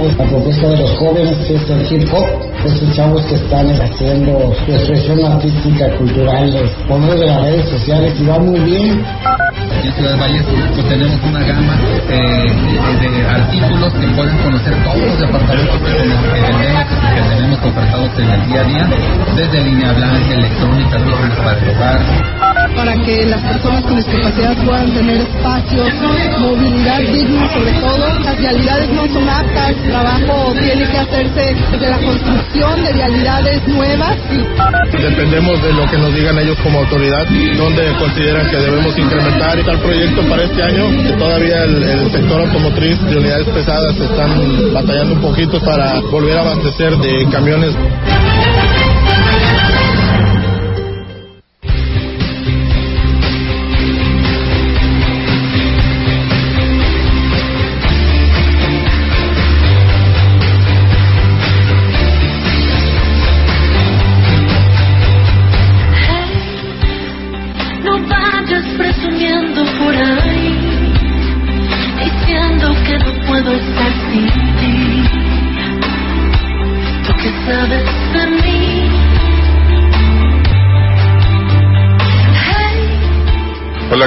presentar la propuesta de los jóvenes que es el hip hop, estos chavos que están haciendo su expresión artística, cultural, por medio de las redes sociales y va muy bien. En Ciudad Valles pues tenemos una gama eh, de, artículos que pueden conocer todos los departamentos que, vendemos que tenemos ofertados en el día a día, desde línea blanca, electrónica, para el. Para que las personas con discapacidad puedan tener espacios, movilidad digna sobre todo. Las realidades no son aptas, el trabajo tiene que hacerse de la construcción de realidades nuevas. Dependemos de lo que nos digan ellos como autoridad, donde consideran que debemos incrementar tal proyecto para este año, que todavía el, el sector automotriz de unidades pesadas están batallando un poquito para volver a abastecer de camiones.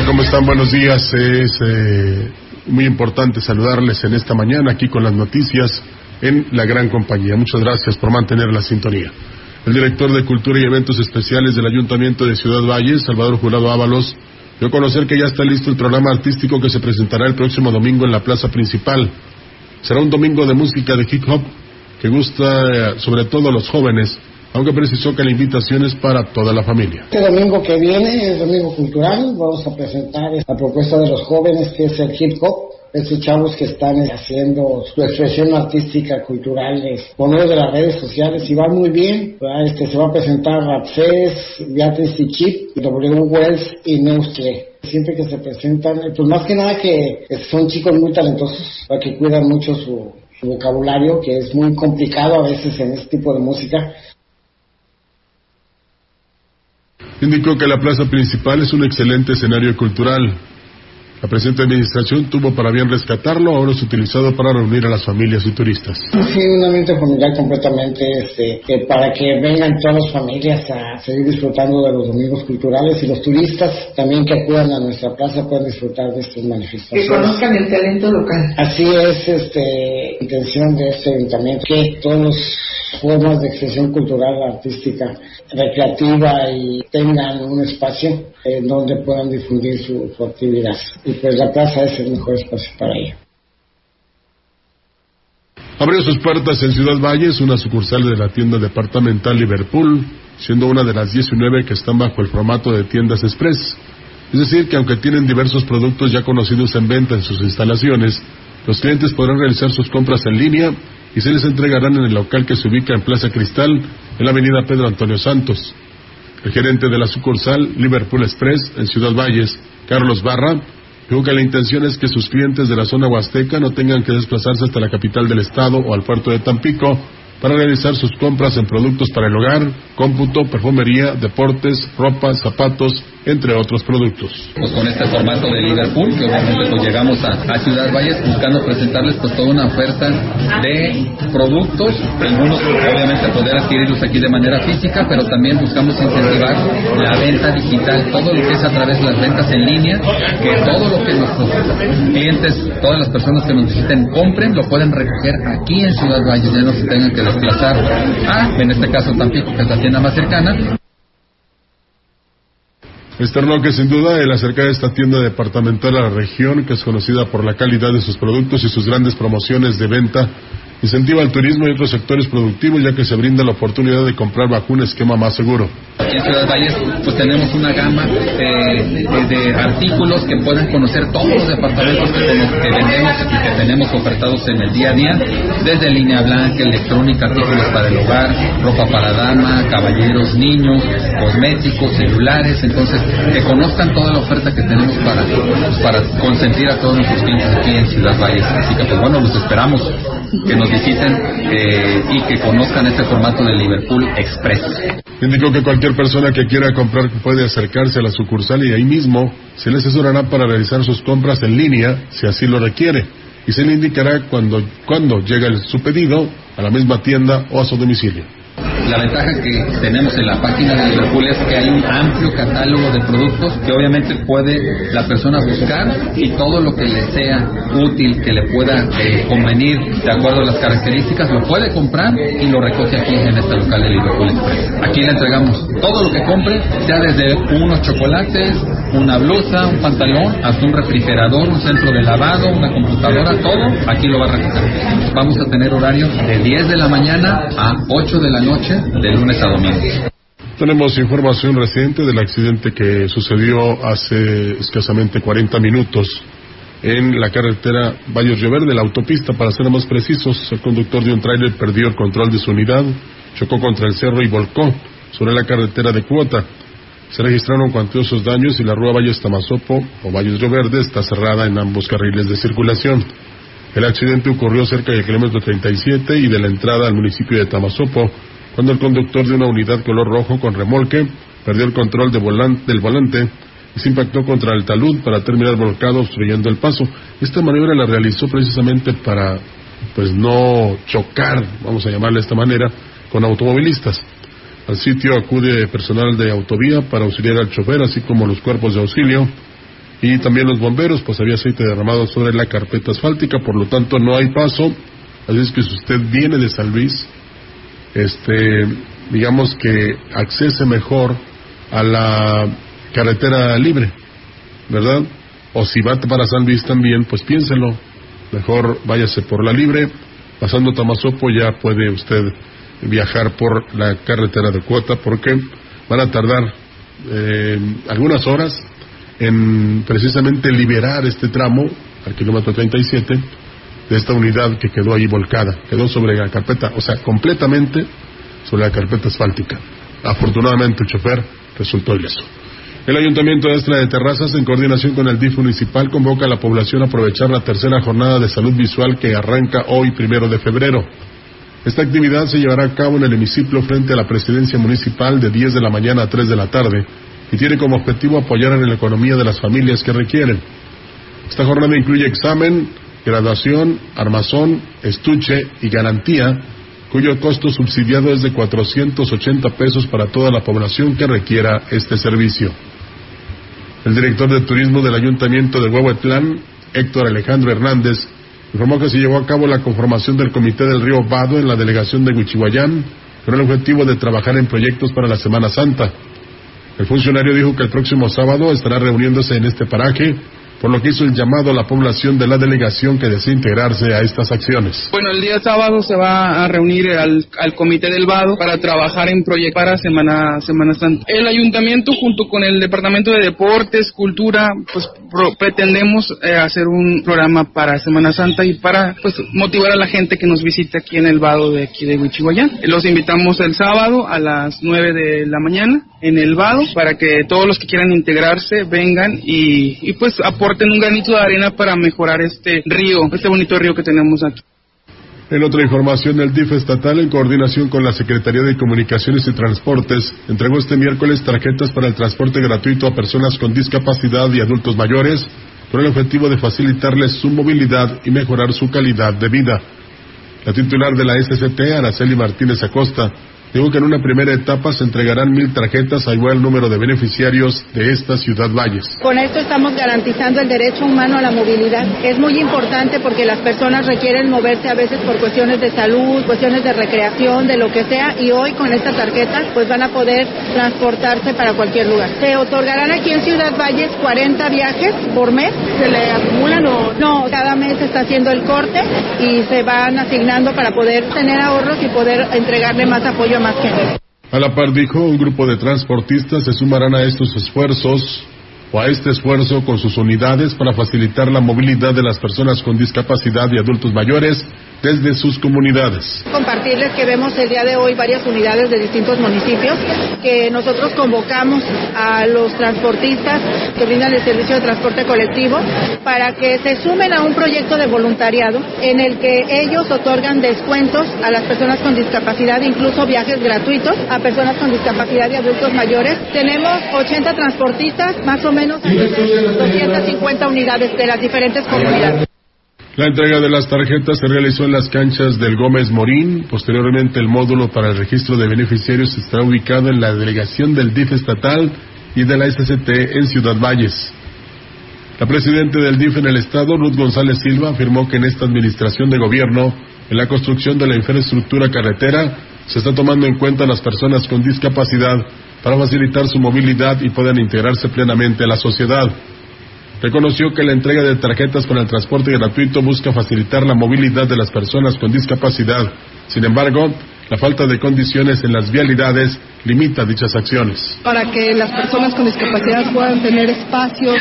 ¿Cómo están? Buenos días. Es eh, muy importante saludarles en esta mañana aquí con las noticias en la gran compañía. Muchas gracias por mantener la sintonía. El director de Cultura y Eventos Especiales del Ayuntamiento de Ciudad Valles, Salvador Jurado Ábalos, dio a conocer que ya está listo el programa artístico que se presentará el próximo domingo en la plaza principal. Será un domingo de música de hip hop que gusta eh, sobre todo a los jóvenes, aunque precisó que la invitación es para toda la familia. Este domingo que viene, el domingo cultural, vamos a presentar la propuesta de los jóvenes que es el hip hop. Estos chavos que están haciendo su expresión artística, cultural, por medio de las redes sociales y va muy bien. Este, se va a presentar Rapses, Beatriz y Chip, W. Wells y Neustre. Siempre que se presentan, pues más que nada que son chicos muy talentosos, que cuidan mucho su, su vocabulario, que es muy complicado a veces en este tipo de música. Indicó que la plaza principal es un excelente escenario cultural. La presente administración tuvo para bien rescatarlo, ahora es utilizado para reunir a las familias y turistas. Sí, un ambiente familiar completamente, este, que para que vengan todas las familias a seguir disfrutando de los domingos culturales y los turistas también que acudan a nuestra plaza puedan disfrutar de estas manifestaciones. Que conozcan el talento local. Así es, este, intención de este ayuntamiento, que todas las formas de expresión cultural, artística, recreativa y tengan un espacio en donde puedan difundir su, su actividad. Y pues la plaza es el mejor espacio para ello. Abrió sus puertas en Ciudad Valles una sucursal de la tienda departamental Liverpool, siendo una de las 19 que están bajo el formato de tiendas express. Es decir, que aunque tienen diversos productos ya conocidos en venta en sus instalaciones, los clientes podrán realizar sus compras en línea y se les entregarán en el local que se ubica en Plaza Cristal, en la avenida Pedro Antonio Santos. El gerente de la sucursal Liverpool Express en Ciudad Valles, Carlos Barra, dijo que la intención es que sus clientes de la zona huasteca no tengan que desplazarse hasta la capital del estado o al puerto de Tampico para realizar sus compras en productos para el hogar, cómputo, perfumería, deportes, ropa, zapatos, entre otros productos. Pues con este formato de Liverpool, que obviamente pues llegamos a, Ciudad Valles buscando presentarles pues toda una oferta de productos, algunos obviamente poder adquirirlos aquí de manera física, pero también buscamos incentivar la venta digital, todo lo que es a través de las ventas en línea, que todo lo que nuestros clientes, todas las personas que nos visiten compren, lo pueden recoger aquí en Ciudad Valles, ya no se tengan que desplazar a, en este caso Tampico, que es la tienda más cercana, Externó que sin duda el acercar esta tienda departamental a la región, que es conocida por la calidad de sus productos y sus grandes promociones de venta, incentiva el turismo y otros sectores productivos ya que se brinda la oportunidad de comprar bajo un esquema más seguro. Aquí en Ciudad Valles pues tenemos una gama eh, de, de artículos que pueden conocer todos los departamentos que, tenemos, vendemos y que tenemos ofertados en el día a día, desde línea blanca, electrónica, artículos para el hogar, ropa para dama, caballeros, niños, cosméticos, celulares, entonces que conozcan toda la oferta que tenemos para, para consentir a todos nuestros clientes aquí en Ciudad Valles. Así que pues bueno, los esperamos que nos visiten eh, y que conozcan este formato de Liverpool Express. Indicó que cualquier persona que quiera comprar puede acercarse a la sucursal y ahí mismo se le asesorará para realizar sus compras en línea si así lo requiere y se le indicará cuando, cuando llega su pedido a la misma tienda o a su domicilio. La ventaja que tenemos en la página de Liverpool es que hay un amplio catálogo de productos que obviamente puede la persona buscar y todo lo que le sea útil, que le pueda eh, convenir de acuerdo a las características, lo puede comprar y lo recoge aquí en este local de Liverpool Express. Aquí le entregamos todo lo que compre, sea desde unos chocolates, una blusa, un pantalón, hasta un refrigerador, un centro de lavado, una computadora, todo, aquí lo va a recoger. Vamos a tener horario de 10 de la mañana a 8 de la noche, de lunes a domingo. Tenemos información reciente del accidente que sucedió hace escasamente 40 minutos en la carretera Valles Río Verde, la autopista, para ser más precisos. El conductor de un tráiler perdió el control de su unidad, chocó contra el cerro y volcó sobre la carretera de Cuota. Se registraron cuantiosos daños y la rúa Valles Tamazopo o Valles Río Verde está cerrada en ambos carriles de circulación. El accidente ocurrió cerca del kilómetro 37 y de la entrada al municipio de Tamazopo, cuando el conductor de una unidad color rojo con remolque perdió el control de del volante y se impactó contra el talud para terminar volcado obstruyendo el paso. Esta maniobra la realizó precisamente para pues no chocar, vamos a llamarle de esta manera, con automovilistas. Al sitio acude personal de autovía para auxiliar al chofer, así como los cuerpos de auxilio y también los bomberos, pues había aceite derramado sobre la carpeta asfáltica, por lo tanto no hay paso. Así es que si usted viene de San Luis, este, digamos que accese mejor a la carretera libre, ¿verdad? O si va para San Luis también, pues piénselo. Mejor váyase por la libre, pasando Tamazopo ya puede usted viajar por la carretera de cuota porque van a tardar eh, algunas horas en precisamente liberar este tramo al kilómetro 37 de esta unidad que quedó ahí volcada, quedó sobre la carpeta, o sea, completamente sobre la carpeta asfáltica. Afortunadamente el chofer resultó ileso. El Ayuntamiento de Estra de Terrazas, en coordinación con el DIF municipal, convoca a la población a aprovechar la tercera jornada de salud visual que arranca hoy, primero de febrero. Esta actividad se llevará a cabo en el hemiciclo frente a la presidencia municipal de 10 de la mañana a 3 de la tarde y tiene como objetivo apoyar en la economía de las familias que requieren. Esta jornada incluye examen, graduación, armazón, estuche y garantía, cuyo costo subsidiado es de 480 pesos para toda la población que requiera este servicio. El director de turismo del Ayuntamiento de Huehuetlán, Héctor Alejandro Hernández, informó que se llevó a cabo la conformación del Comité del Río Vado en la delegación de Huichihuayán, con el objetivo de trabajar en proyectos para la Semana Santa. El funcionario dijo que el próximo sábado estará reuniéndose en este paraje, por lo que hizo el llamado a la población de la delegación que desea integrarse a estas acciones. Bueno, el día sábado se va a reunir al, al comité del Vado para trabajar en proyectos para Semana, Semana Santa. El ayuntamiento junto con el departamento de deportes, cultura, pues pro- pretendemos eh, hacer un programa para Semana Santa y para pues motivar a la gente que nos visite aquí en el Vado de aquí de Huichihuayán. Los invitamos el sábado a las 9 de la mañana en el Vado para que todos los que quieran integrarse vengan y, pues aporten un granito de arena para mejorar este río, este bonito río que tenemos aquí. En otra información, el DIF estatal, en coordinación con la Secretaría de Comunicaciones y Transportes, entregó este miércoles tarjetas para el transporte gratuito a personas con discapacidad y adultos mayores, con el objetivo de facilitarles su movilidad y mejorar su calidad de vida. La titular de la SCT, Araceli Martínez Acosta, Digo que en una primera etapa se entregarán mil tarjetas a igual número de beneficiarios de esta ciudad Valles. Con esto estamos garantizando el derecho humano a la movilidad. Es muy importante porque las personas requieren moverse a veces por cuestiones de salud, cuestiones de recreación, de lo que sea, y hoy con esta tarjeta pues van a poder transportarse para cualquier lugar. Se otorgarán aquí en Ciudad Valles 40 viajes por mes. ¿Se le acumulan o no? Cada mes se está haciendo el corte y se van asignando para poder tener ahorros y poder entregarle más apoyo A la par dijo, un grupo de transportistas se sumarán a estos esfuerzos o a este esfuerzo con sus unidades para facilitar la movilidad de las personas con discapacidad y adultos mayores desde sus comunidades. Compartirles que vemos el día de hoy varias unidades de distintos municipios que nosotros convocamos a los transportistas que brindan el servicio de transporte colectivo para que se sumen a un proyecto de voluntariado en el que ellos otorgan descuentos a las personas con discapacidad, incluso viajes gratuitos a personas con discapacidad y adultos mayores. Tenemos 80 transportistas, más o menos 250 unidades de las diferentes comunidades. La entrega de las tarjetas se realizó en las canchas del Gómez Morín. Posteriormente, el módulo para el registro de beneficiarios estará ubicado en la delegación del DIF estatal y de la SCT en Ciudad Valles. La presidenta del DIF en el estado, Ruth González Silva, afirmó que en esta administración de gobierno, en la construcción de la infraestructura carretera, se está tomando en cuenta a las personas con discapacidad para facilitar su movilidad y puedan integrarse plenamente a la sociedad reconoció que la entrega de tarjetas con el transporte gratuito busca facilitar la movilidad de las personas con discapacidad. Sin embargo, la falta de condiciones en las vialidades limita dichas acciones. Para que las personas con discapacidad puedan tener espacios,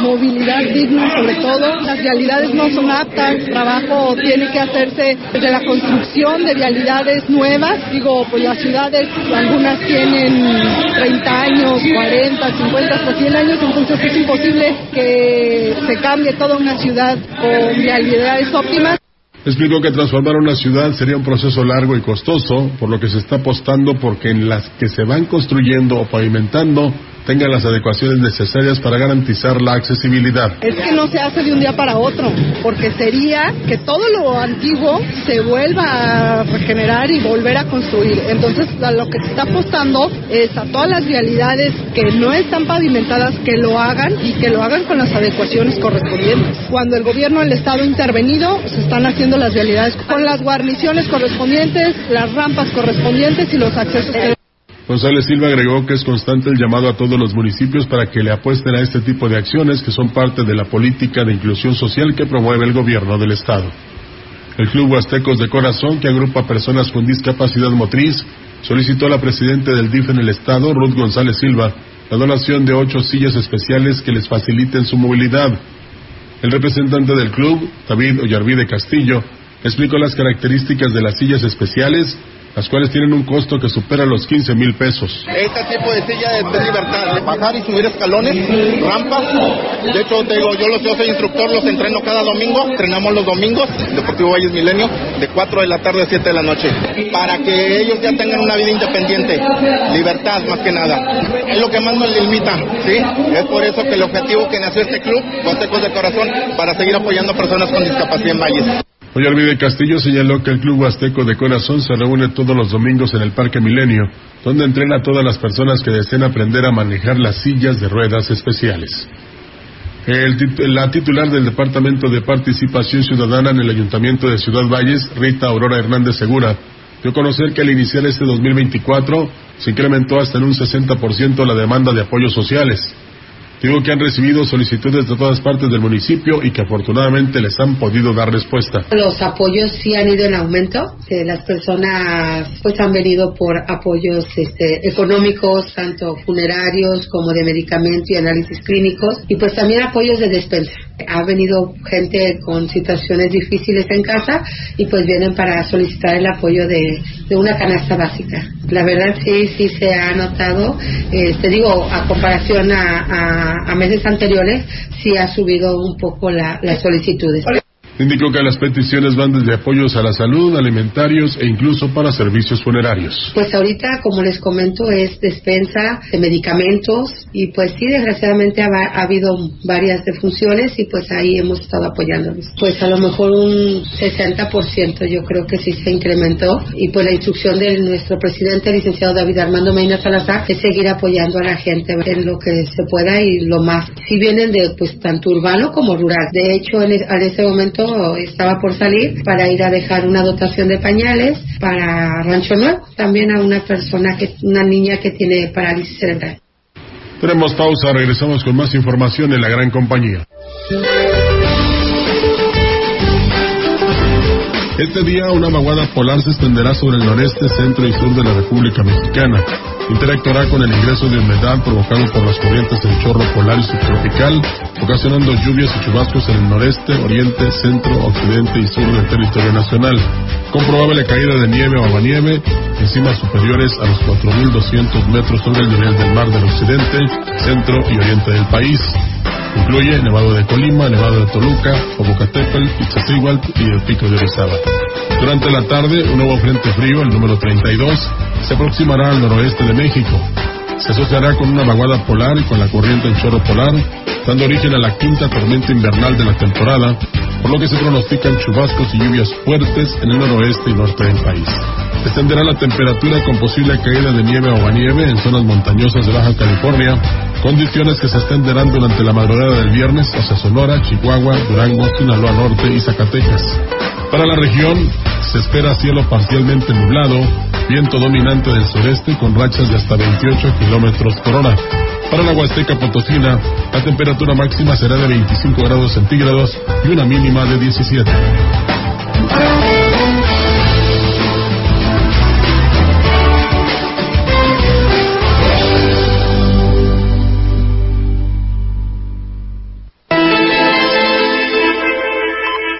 movilidad digna sobre todo, las vialidades no son aptas, trabajo tiene que hacerse desde la construcción de vialidades nuevas. Digo, pues las ciudades, algunas tienen 30 años, 40, 50, hasta 100 años, entonces es imposible que se cambie toda una ciudad con vialidades óptimas. Explicó que transformar una ciudad sería un proceso largo y costoso, por lo que se está apostando porque en las que se van construyendo o pavimentando tengan las adecuaciones necesarias para garantizar la accesibilidad. Es que no se hace de un día para otro, porque sería que todo lo antiguo se vuelva a regenerar y volver a construir. Entonces, a lo que se está apostando es a todas las vialidades que no están pavimentadas que lo hagan y que lo hagan con las adecuaciones correspondientes. Cuando el gobierno del Estado ha intervenido, se están haciendo las vialidades con las guarniciones correspondientes, las rampas correspondientes y los accesos. González Silva agregó que es constante el llamado a todos los municipios para que le apuesten a este tipo de acciones que son parte de la política de inclusión social que promueve el gobierno del Estado. El Club Huastecos de Corazón, que agrupa personas con discapacidad motriz, solicitó a la presidenta del DIF en el Estado, Ruth González Silva, la donación de ocho sillas especiales que les faciliten su movilidad. El representante del club, David Ollarvide Castillo, explicó las características de las sillas especiales las cuales tienen un costo que supera los 15 mil pesos. Este tipo de silla es de libertad, de bajar y subir escalones, rampas. De hecho, te digo, yo, los, yo soy instructor, los entreno cada domingo, entrenamos los domingos, Deportivo Valles Milenio, de 4 de la tarde a 7 de la noche, para que ellos ya tengan una vida independiente, libertad más que nada. Es lo que más nos limita, ¿sí? Es por eso que el objetivo que nació este club, Consejos de Corazón, para seguir apoyando a personas con discapacidad en Valles. Ollarvide Castillo señaló que el Club Huasteco de Corazón se reúne todos los domingos en el Parque Milenio, donde entrena a todas las personas que deseen aprender a manejar las sillas de ruedas especiales. la titular del Departamento de Participación Ciudadana en el Ayuntamiento de Ciudad Valles, Rita Aurora Hernández Segura, dio a conocer que al iniciar este 2024 se incrementó hasta en un 60% la demanda de apoyos sociales. Digo que han recibido solicitudes de todas partes del municipio y que afortunadamente les han podido dar respuesta. Los apoyos sí han ido en aumento. las personas pues han venido por apoyos este, económicos, tanto funerarios como de medicamento y análisis clínicos, y pues también apoyos de despensa. Ha venido gente con situaciones difíciles en casa y pues vienen para solicitar el apoyo de, una canasta básica. La verdad sí, sí se ha notado, este, digo, a comparación a, a, meses anteriores, sí ha subido un poco la, las solicitudes. Indicó que las peticiones van desde apoyos a la salud, alimentarios e incluso para servicios funerarios. Pues ahorita, como les comento, es despensa de medicamentos y pues sí, desgraciadamente ha, ha habido varias defunciones y pues ahí hemos estado apoyándolos. Pues a lo mejor un 60% yo creo que sí se incrementó y pues la instrucción de nuestro presidente, el licenciado David Armando Medina Salazar, es seguir apoyando a la gente en lo que se pueda y lo más. Si vienen de pues tanto urbano como rural. De hecho, en, en ese momento estaba por salir para ir a dejar una dotación de pañales para Rancho Nuevo, también a una persona que, una niña que tiene parálisis cerebral. Tenemos pausa, regresamos con más información en la gran compañía. Este día una vaguada polar se extenderá sobre el noreste, centro y sur de la República Mexicana. Interactuará con el ingreso de humedad provocado por las corrientes del chorro polar y subtropical, ocasionando lluvias y chubascos en el noreste, oriente, centro, occidente y sur del territorio nacional, con probable caída de nieve o aguanieve en cimas superiores a los 4.200 metros sobre el nivel del mar del occidente, centro y oriente del país. Incluye Nevado de Colima, Nevado de Toluca, Popocatépetl, Iztaccíhuatl y el Pico de Orizaba. Durante la tarde, un nuevo frente frío, el número 32, se aproximará al noroeste de México. Se asociará con una vaguada polar y con la corriente en chorro polar, dando origen a la quinta tormenta invernal de la temporada, por lo que se pronostican chubascos y lluvias fuertes en el noroeste y norte del país. Descenderá la temperatura con posible caída de nieve o nieve en zonas montañosas de Baja California, condiciones que se extenderán durante la madrugada del viernes hacia Sonora, Chihuahua, Durango, Sinaloa Norte y Zacatecas. Para la región se espera cielo parcialmente nublado, viento dominante del sureste con rachas de hasta 28 kilómetros por hora. Para la Huasteca Potosina, la temperatura máxima será de 25 grados centígrados y una mínima de 17.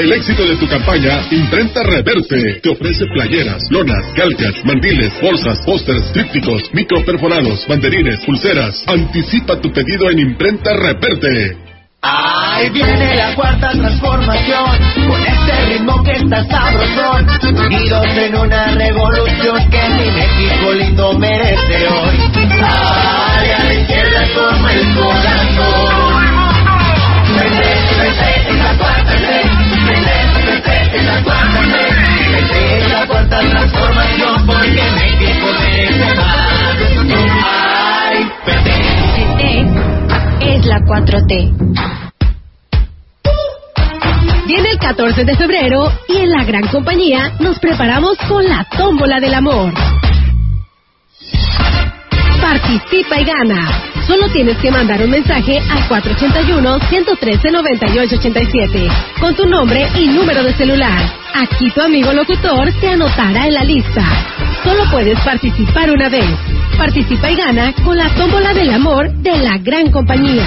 El éxito de tu campaña, Imprenta Reverte te ofrece playeras, lonas, calcas, mandiles, bolsas, pósters, trípticos, microperforados, banderines, pulseras. Anticipa tu pedido en Imprenta Reverte. Ahí viene la cuarta transformación, con este ritmo que está sabrosón, unidos en una revolución que mi México lindo merece hoy. Ay, a la izquierda como el corazón. 4T. Viene el 14 de febrero y en la gran compañía nos preparamos con la tómbola del amor. Participa y gana. Solo tienes que mandar un mensaje al 481-113-9887 con tu nombre y número de celular. Aquí tu amigo locutor te anotará en la lista. Solo puedes participar una vez. Participa y gana con la tómbola del amor de la gran compañía.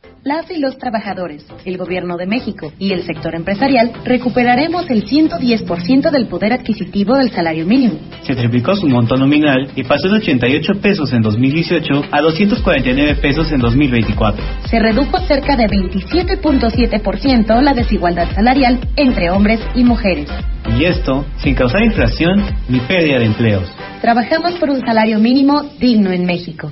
Las y los trabajadores, el gobierno de México y el sector empresarial recuperaremos el 110% del poder adquisitivo del salario mínimo. Se triplicó su monto nominal y pasó de 88 pesos en 2018 a 249 pesos en 2024. Se redujo cerca de 27.7% la desigualdad salarial entre hombres y mujeres. Y esto sin causar inflación ni pérdida de empleos. Trabajamos por un salario mínimo digno en México.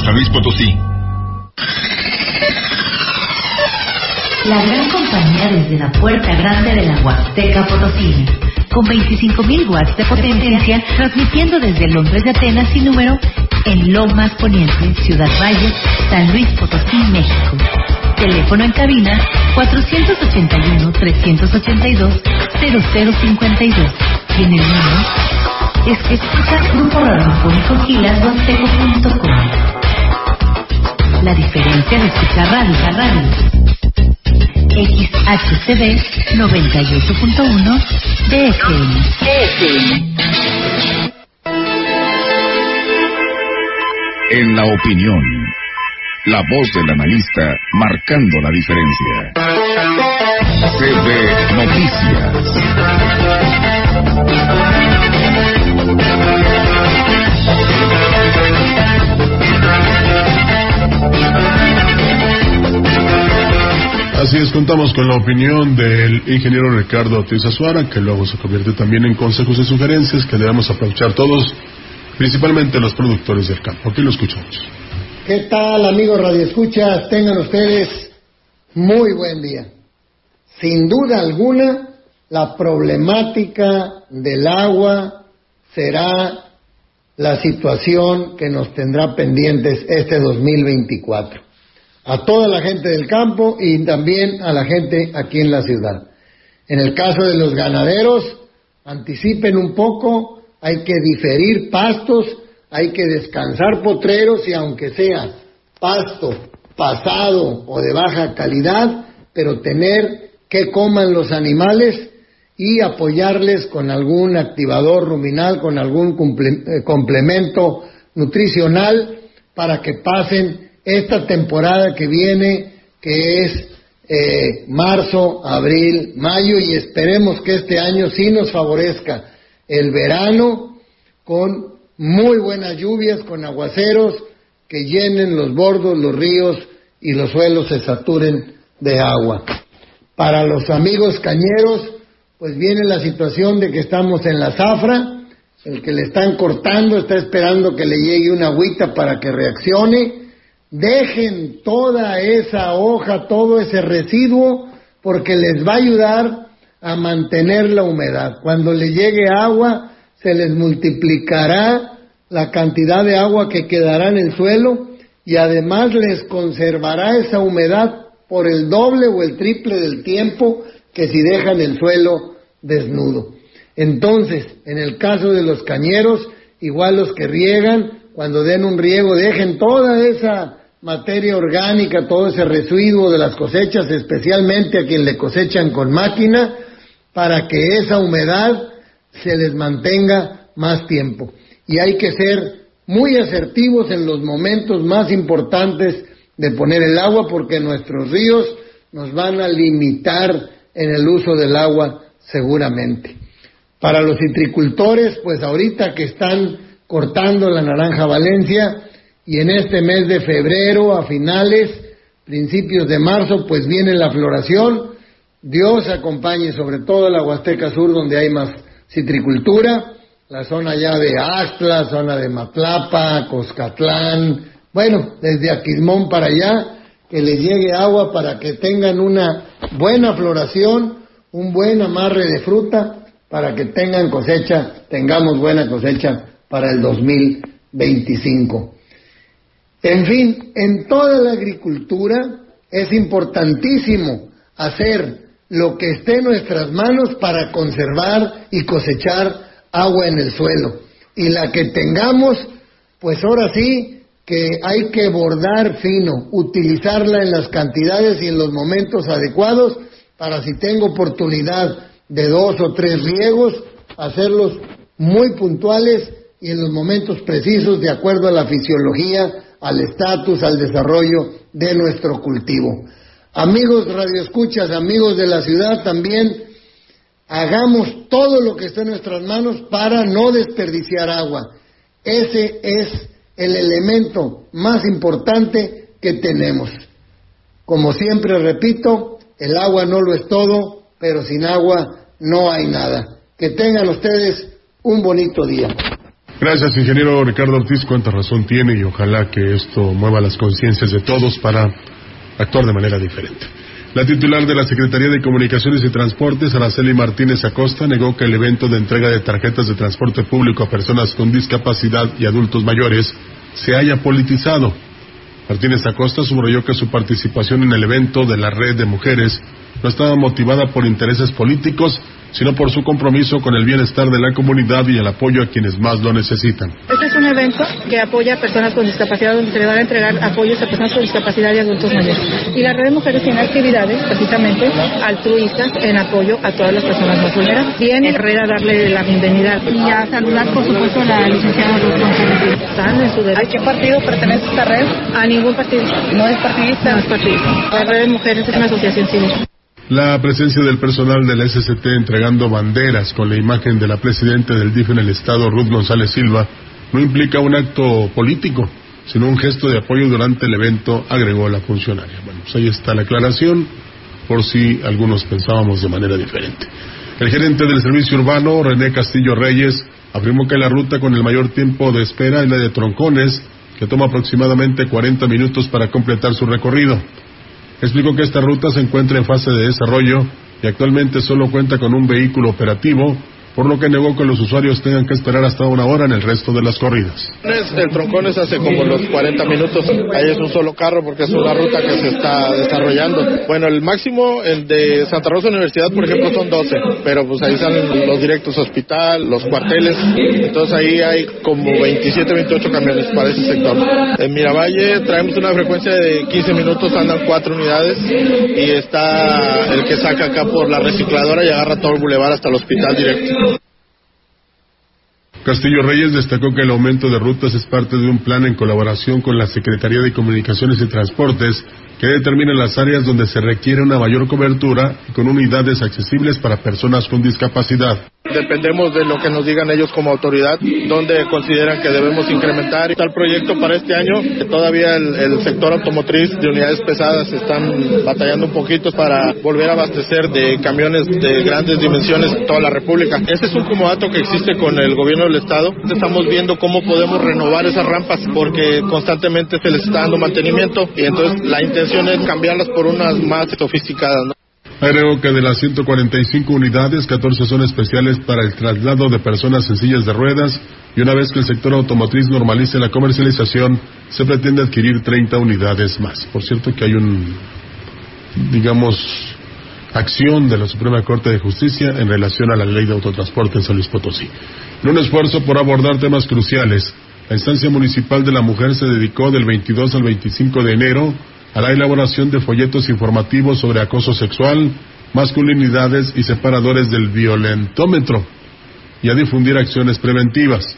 San Luis Potosí. La gran compañía desde la puerta grande de la Huasteca Potosí, con 25.000 watts de potencia, transmitiendo desde Londres de Atenas sin número en Lomas Poniente, Ciudad Valles, San Luis Potosí, México. Teléfono en cabina 481-382-0052. Y en el número es que escucha Grupo Gilashuasteco.com. La diferencia de escuchar radio a radio. XHCD 98.1 DFM. En la opinión, la voz del analista marcando la diferencia. CB Noticias. Así es, contamos con la opinión del ingeniero Ricardo Ortiz Azuara, que luego se convierte también en consejos y sugerencias que debemos aprovechar todos, principalmente los productores del campo. Aquí lo escuchamos. ¿Qué tal, amigos radioescuchas? Tengan ustedes muy buen día. Sin duda alguna, la problemática del agua será la situación que nos tendrá pendientes este 2024 a toda la gente del campo y también a la gente aquí en la ciudad. En el caso de los ganaderos, anticipen un poco, hay que diferir pastos, hay que descansar potreros y aunque sea pasto pasado o de baja calidad, pero tener que coman los animales y apoyarles con algún activador ruminal, con algún eh, complemento nutricional para que pasen esta temporada que viene, que es eh, marzo, abril, mayo, y esperemos que este año sí nos favorezca el verano con muy buenas lluvias, con aguaceros que llenen los bordos, los ríos y los suelos se saturen de agua. Para los amigos cañeros, pues viene la situación de que estamos en la zafra, el que le están cortando está esperando que le llegue una agüita para que reaccione, Dejen toda esa hoja, todo ese residuo, porque les va a ayudar a mantener la humedad. Cuando le llegue agua, se les multiplicará la cantidad de agua que quedará en el suelo y además les conservará esa humedad por el doble o el triple del tiempo que si dejan el suelo desnudo. Entonces, en el caso de los cañeros, igual los que riegan, cuando den un riego, dejen toda esa materia orgánica, todo ese residuo de las cosechas, especialmente a quien le cosechan con máquina, para que esa humedad se les mantenga más tiempo. Y hay que ser muy asertivos en los momentos más importantes de poner el agua porque nuestros ríos nos van a limitar en el uso del agua seguramente. Para los citricultores, pues ahorita que están cortando la naranja Valencia, y en este mes de febrero a finales, principios de marzo, pues viene la floración. Dios acompañe sobre todo la Huasteca Sur donde hay más citricultura, la zona ya de Astla, zona de Matlapa, Coscatlán, bueno, desde Aquismón para allá, que les llegue agua para que tengan una buena floración, un buen amarre de fruta, para que tengan cosecha, tengamos buena cosecha para el 2025. En fin, en toda la agricultura es importantísimo hacer lo que esté en nuestras manos para conservar y cosechar agua en el suelo. Y la que tengamos, pues ahora sí que hay que bordar fino, utilizarla en las cantidades y en los momentos adecuados para si tengo oportunidad de dos o tres riegos, hacerlos muy puntuales y en los momentos precisos de acuerdo a la fisiología, al estatus, al desarrollo de nuestro cultivo. Amigos radioescuchas, amigos de la ciudad también, hagamos todo lo que esté en nuestras manos para no desperdiciar agua. Ese es el elemento más importante que tenemos. Como siempre repito, el agua no lo es todo, pero sin agua no hay nada. Que tengan ustedes un bonito día. Gracias, ingeniero Ricardo Ortiz. Cuánta razón tiene y ojalá que esto mueva las conciencias de todos para actuar de manera diferente. La titular de la Secretaría de Comunicaciones y Transportes, Araceli Martínez Acosta, negó que el evento de entrega de tarjetas de transporte público a personas con discapacidad y adultos mayores se haya politizado. Martínez Acosta subrayó que su participación en el evento de la red de mujeres no estaba motivada por intereses políticos, sino por su compromiso con el bienestar de la comunidad y el apoyo a quienes más lo necesitan. Este es un evento que apoya a personas con discapacidad, donde se le van a entregar apoyos a personas con discapacidad y adultos mayores. Y la red de mujeres tiene actividades, precisamente, altruistas en apoyo a todas las personas más vulnerables. Viene Herrera a darle la bienvenida y a saludar, por supuesto, a la licenciada Ruth González. Están en su derecho. ¿A qué partido pertenece esta red? A ningún partido. ¿No es partidista? No es partidista. La red de mujeres es una asociación civil. La presencia del personal del SCT entregando banderas con la imagen de la presidenta del DIF en el estado, Ruth González Silva, no implica un acto político, sino un gesto de apoyo durante el evento, agregó la funcionaria. Bueno, pues ahí está la aclaración, por si algunos pensábamos de manera diferente. El gerente del servicio urbano, René Castillo Reyes, afirmó que la ruta con el mayor tiempo de espera es la de Troncones, que toma aproximadamente 40 minutos para completar su recorrido. Explicó que esta ruta se encuentra en fase de desarrollo y actualmente solo cuenta con un vehículo operativo, por lo que negó que los usuarios tengan que esperar hasta una hora en el resto de las corridas. El Troncones hace como los 40 minutos, ahí es un solo carro porque es una ruta que se está desarrollando. Bueno, el máximo, el de Santa Rosa Universidad, por ejemplo, son 12, pero pues ahí salen los directos hospital, los cuarteles, entonces ahí hay como 27, 28 camiones para ese sector. En Miravalle traemos una frecuencia de 15 minutos, andan cuatro unidades y está el que saca acá por la recicladora y agarra todo el bulevar hasta el hospital directo. Castillo Reyes destacó que el aumento de rutas es parte de un plan en colaboración con la Secretaría de Comunicaciones y Transportes que determina las áreas donde se requiere una mayor cobertura y con unidades accesibles para personas con discapacidad. Dependemos de lo que nos digan ellos como autoridad, donde consideran que debemos incrementar. Está el proyecto para este año, que todavía el, el sector automotriz de unidades pesadas están batallando un poquito para volver a abastecer de camiones de grandes dimensiones en toda la República. Este es un comodato que existe con el gobierno del Estado. Estamos viendo cómo podemos renovar esas rampas porque constantemente se les está dando mantenimiento y entonces la intención es cambiarlas por unas más sofisticadas. ¿no? Agregó que de las 145 unidades, 14 son especiales para el traslado de personas en sillas de ruedas y una vez que el sector automotriz normalice la comercialización, se pretende adquirir 30 unidades más. Por cierto que hay un, digamos, acción de la Suprema Corte de Justicia en relación a la ley de autotransporte en San Luis Potosí. En un esfuerzo por abordar temas cruciales, la instancia municipal de la mujer se dedicó del 22 al 25 de enero a la elaboración de folletos informativos sobre acoso sexual, masculinidades y separadores del violentómetro y a difundir acciones preventivas.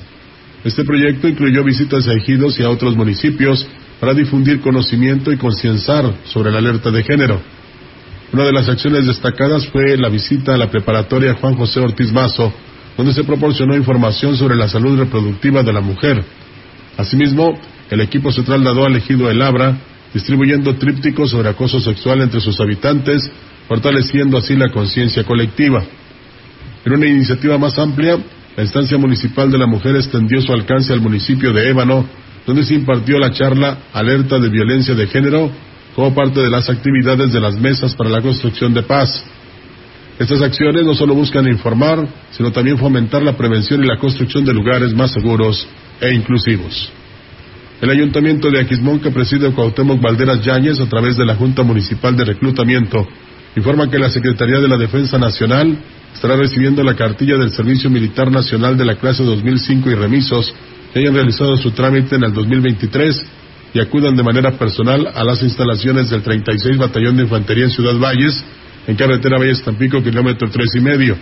Este proyecto incluyó visitas a ejidos y a otros municipios para difundir conocimiento y concienciar sobre la alerta de género. Una de las acciones destacadas fue la visita a la preparatoria Juan José Ortiz Mazo, donde se proporcionó información sobre la salud reproductiva de la mujer. Asimismo, el equipo se trasladó al ejido El Abra, distribuyendo trípticos sobre acoso sexual entre sus habitantes, fortaleciendo así la conciencia colectiva. En una iniciativa más amplia, la instancia municipal de la mujer extendió su alcance al municipio de Ébano, donde se impartió la charla Alerta de Violencia de Género como parte de las actividades de las mesas para la construcción de paz. Estas acciones no solo buscan informar, sino también fomentar la prevención y la construcción de lugares más seguros e inclusivos. El Ayuntamiento de Aquismón, que preside Cuauhtémoc Valderas Yáñez a través de la Junta Municipal de Reclutamiento, informa que la Secretaría de la Defensa Nacional estará recibiendo la cartilla del Servicio Militar Nacional de la clase 2005 y remisos que hayan realizado su trámite en el 2023 y acudan de manera personal a las instalaciones del 36 Batallón de Infantería en Ciudad Valles, en carretera Valles Tampico, kilómetro tres y medio.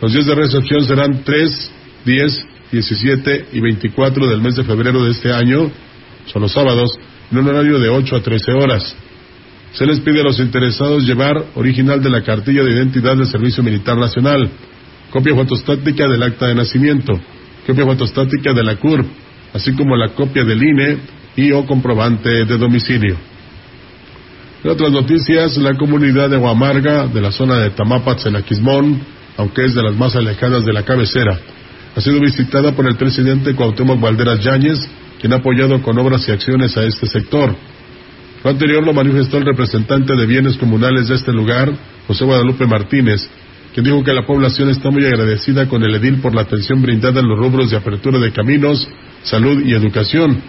Los días de recepción serán 3, 10, 17 y 24 del mes de febrero de este año, son los sábados, en un horario de 8 a 13 horas. Se les pide a los interesados llevar original de la cartilla de identidad del Servicio Militar Nacional, copia fotostática del acta de nacimiento, copia fotostática de la CURP, así como la copia del INE y o comprobante de domicilio. En otras noticias, la comunidad de Huamarga, de la zona de Tamapats en Aquismón, aunque es de las más alejadas de la cabecera, ha sido visitada por el presidente Cuauhtémoc Valderas Yáñez, quien ha apoyado con obras y acciones a este sector. Lo anterior lo manifestó el representante de bienes comunales de este lugar, José Guadalupe Martínez, quien dijo que la población está muy agradecida con el edil por la atención brindada en los rubros de apertura de caminos, salud y educación,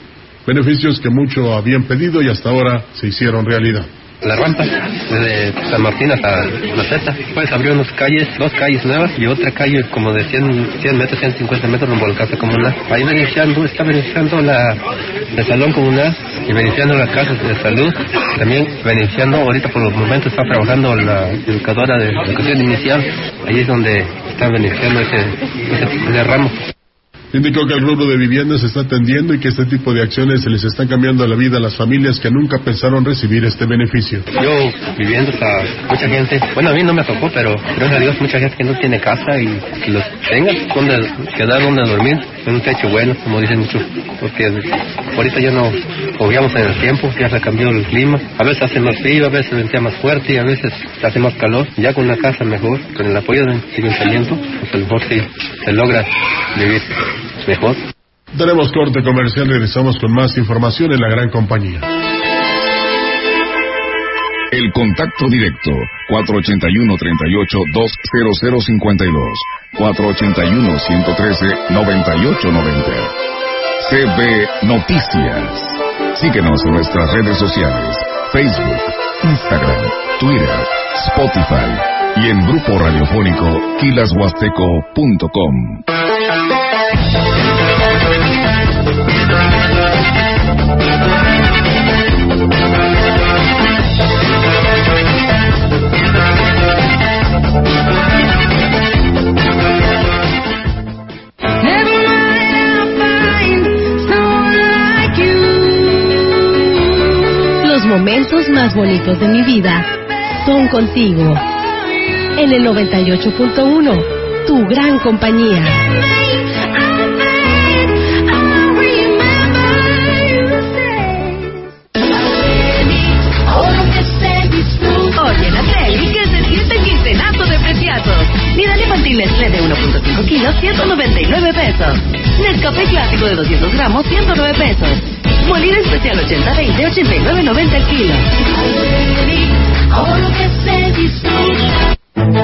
beneficios que mucho habían pedido y hasta ahora se hicieron realidad la rampa desde San Martín hasta la Zeta. Pues abrió unas calles, dos calles nuevas y otra calle como de 100, 100 metros, 150 metros rumbo a la casa comunal. Ahí beneficiando, está beneficiando la, salón comunal y beneficiando la casa de salud. También beneficiando, ahorita por los momentos está trabajando la educadora de educación inicial. Ahí es donde está beneficiando ese, ese, ese ramo. Indicó que el rubro de vivienda se está atendiendo y que este tipo de acciones se les están cambiando la vida a las familias que nunca pensaron recibir este beneficio. Yo viviendo está mucha gente, bueno a mí no me tocó, pero gracias a Dios mucha gente que no tiene casa y que los tenga donde quedar, donde dormir, en un techo bueno, como dicen muchos, porque ahorita ya no confiamos en el tiempo, ya se cambió el clima, a veces hace más frío, a veces ventía más fuerte y a veces hace más calor, ya con una casa mejor, con el apoyo del ayuntamiento, pues a lo mejor sí se logra vivir mejor. Tenemos corte comercial, regresamos con más información en la gran compañía. El contacto directo 481-38-20052 481-113-9890 CB Noticias. Síguenos en nuestras redes sociales, Facebook, Instagram, Twitter, Spotify y en grupo radiofónico quilashuasteco.com. momentos más bonitos de mi vida son contigo. En el 98.1, tu gran compañía. Oye, Natelli, que se siente quincenazo de preciazos. Nidal infantil Nestlé de 1.5 kilos, 199 pesos. Nescafé clásico de 200 gramos, 109 pesos. Molida especial 80-20, 89.90 el kilo.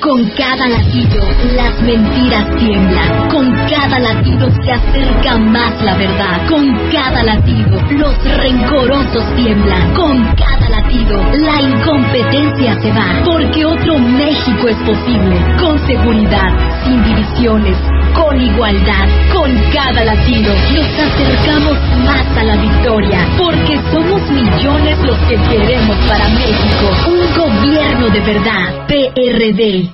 Con cada latido, las mentiras tiemblan. Con cada latido se acerca más la verdad. Con cada latido, los rencorosos tiemblan. Con cada latido, se va. Porque otro México es posible. Con seguridad, sin divisiones, con igualdad, con cada latido. Nos acercamos más a la victoria, porque somos millones los que queremos para México un gobierno de verdad. PRD.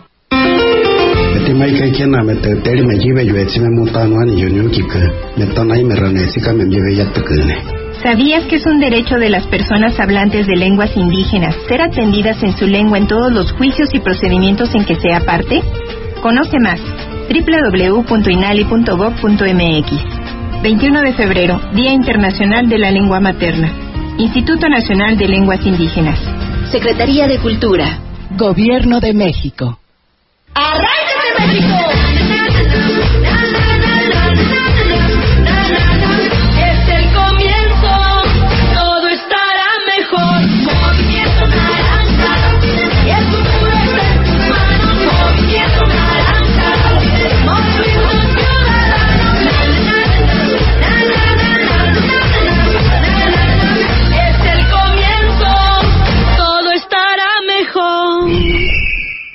¿Sabías que es un derecho de las personas hablantes de lenguas indígenas ser atendidas en su lengua en todos los juicios y procedimientos en que sea parte? Conoce más www.inali.gov.mx 21 de febrero, Día Internacional de la Lengua Materna. Instituto Nacional de Lenguas Indígenas. Secretaría de Cultura. Gobierno de México. ¡Arráncate México!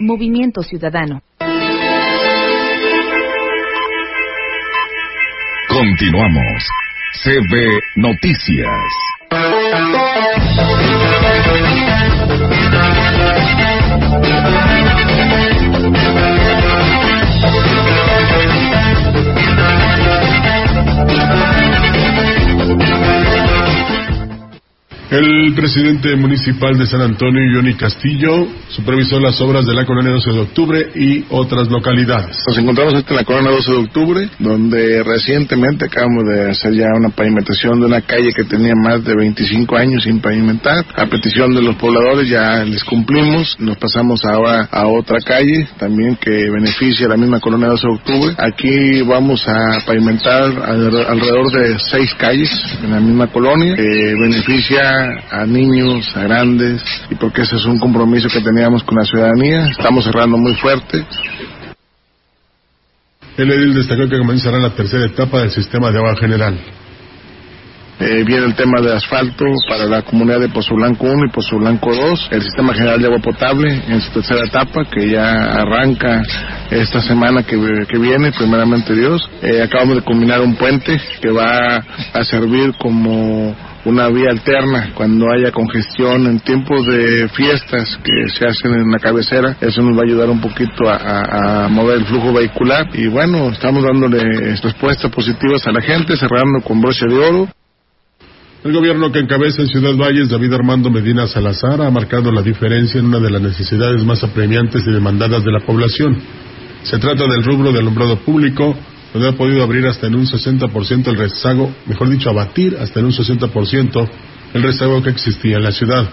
Movimiento Ciudadano. Continuamos. CB Noticias. El presidente municipal de San Antonio, Johnny Castillo, supervisó las obras de la colonia 12 de octubre y otras localidades. Nos encontramos en la colonia 12 de octubre, donde recientemente acabamos de hacer ya una pavimentación de una calle que tenía más de 25 años sin pavimentar. A petición de los pobladores ya les cumplimos, nos pasamos ahora a otra calle también que beneficia a la misma colonia 12 de octubre. Aquí vamos a pavimentar alre- alrededor de seis calles en la misma colonia, que beneficia a niños, a grandes, y porque ese es un compromiso que teníamos con la ciudadanía. Estamos cerrando muy fuerte. El edil destacó que comenzará la tercera etapa del sistema de agua general. Eh, viene el tema de asfalto para la comunidad de Pozo Blanco 1 y Pozo Blanco 2, el sistema general de agua potable en su tercera etapa que ya arranca esta semana que, que viene, primeramente Dios. Eh, acabamos de culminar un puente que va a servir como una vía alterna cuando haya congestión en tiempos de fiestas que se hacen en la cabecera. Eso nos va a ayudar un poquito a, mover el flujo vehicular. Y bueno, estamos dándole respuestas positivas a la gente, cerrando con broche de oro. El gobierno que encabeza en Ciudad Valles, David Armando Medina Salazar, ha marcado la diferencia en una de las necesidades más apremiantes y demandadas de la población. Se trata del rubro del alumbrado público, donde ha podido abrir hasta en un 60% el rezago, mejor dicho, abatir hasta en un 60% el rezago que existía en la ciudad.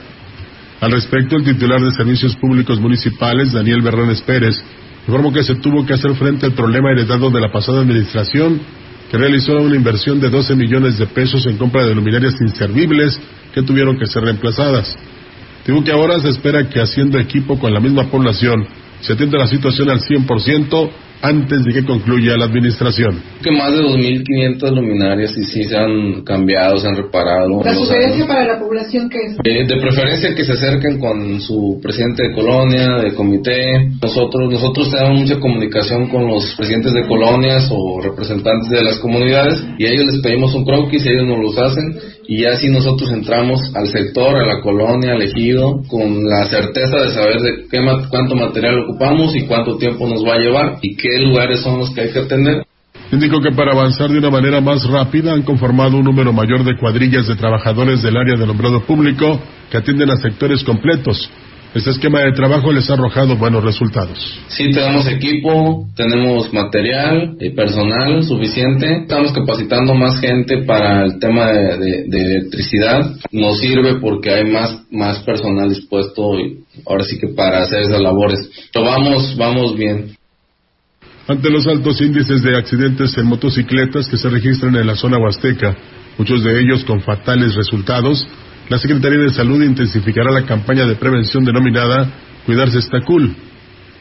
Al respecto, el titular de Servicios Públicos Municipales, Daniel Berrones Pérez, informó que se tuvo que hacer frente al problema heredado de la pasada administración, que realizó una inversión de 12 millones de pesos en compra de luminarias inservibles que tuvieron que ser reemplazadas. Digo que ahora se espera que haciendo equipo con la misma población se atienda la situación al 100% antes de que concluya la administración. que más de 2.500 luminarias y sí se han cambiado, se han reparado. La sugerencia para la población que es. Eh, de preferencia que se acerquen con su presidente de colonia, de comité. Nosotros nosotros tenemos mucha comunicación con los presidentes de colonias o representantes de las comunidades y a ellos les pedimos un croquis y ellos nos los hacen y así nosotros entramos al sector, a la colonia, al ejido, con la certeza de saber de qué cuánto material ocupamos y cuánto tiempo nos va a llevar y qué lugares son los que hay que atender. Indicó que para avanzar de una manera más rápida han conformado un número mayor de cuadrillas de trabajadores del área del alumbrado público que atienden a sectores completos. Este esquema de trabajo les ha arrojado buenos resultados. Sí, tenemos equipo, tenemos material y personal suficiente. Estamos capacitando más gente para el tema de, de- de electricidad. Nos sirve porque hay más, más personal dispuesto y ahora sí que para hacer esas labores. Pero vamos, vamos bien. Ante los altos índices de accidentes en motocicletas que se registran en la zona huasteca, muchos de ellos con fatales resultados, la Secretaría de Salud intensificará la campaña de prevención denominada Cuidarse está cool.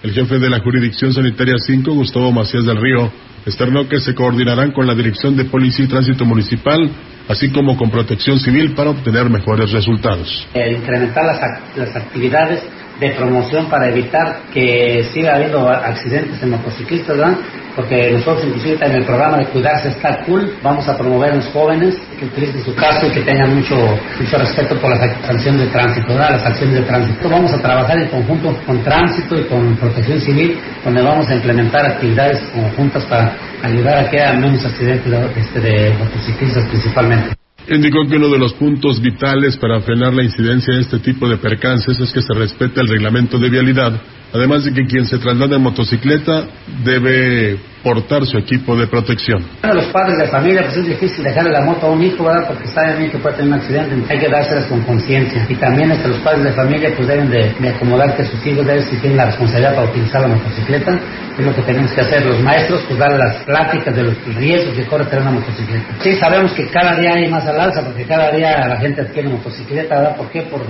El jefe de la Jurisdicción Sanitaria 5, Gustavo Macías del Río, externó que se coordinarán con la Dirección de Policía y Tránsito Municipal, así como con Protección Civil para obtener mejores resultados. el incrementar las, ac- las actividades de promoción para evitar que siga habiendo accidentes en motociclistas, ¿verdad? Porque nosotros inclusive en el programa de cuidarse está cool, vamos a promover a los jóvenes que utilicen su casco y que tengan mucho, mucho respeto por las sanciones de tránsito, ¿verdad? Las acciones de tránsito. Vamos a trabajar en conjunto con tránsito y con protección civil, donde vamos a implementar actividades conjuntas para ayudar a que haya menos accidentes de, este, de motociclistas principalmente. Indicó que uno de los puntos vitales para frenar la incidencia de este tipo de percances es que se respete el reglamento de vialidad, además de que quien se traslada en motocicleta debe portar su equipo de protección. Para los padres de familia pues es difícil dejarle la moto a un hijo, ¿verdad? Porque saben que puede tener un accidente, hay que dárselas con conciencia. Y también este, los padres de familia pues deben de, acomodar que sus hijos deben si tienen la responsabilidad para utilizar la motocicleta, es lo que tenemos que hacer los maestros, pues darle las pláticas de los riesgos que corre tener una motocicleta. Sí, sabemos que cada día hay más al alza, porque cada día la gente adquiere motocicleta, ¿verdad? ¿Por qué? Por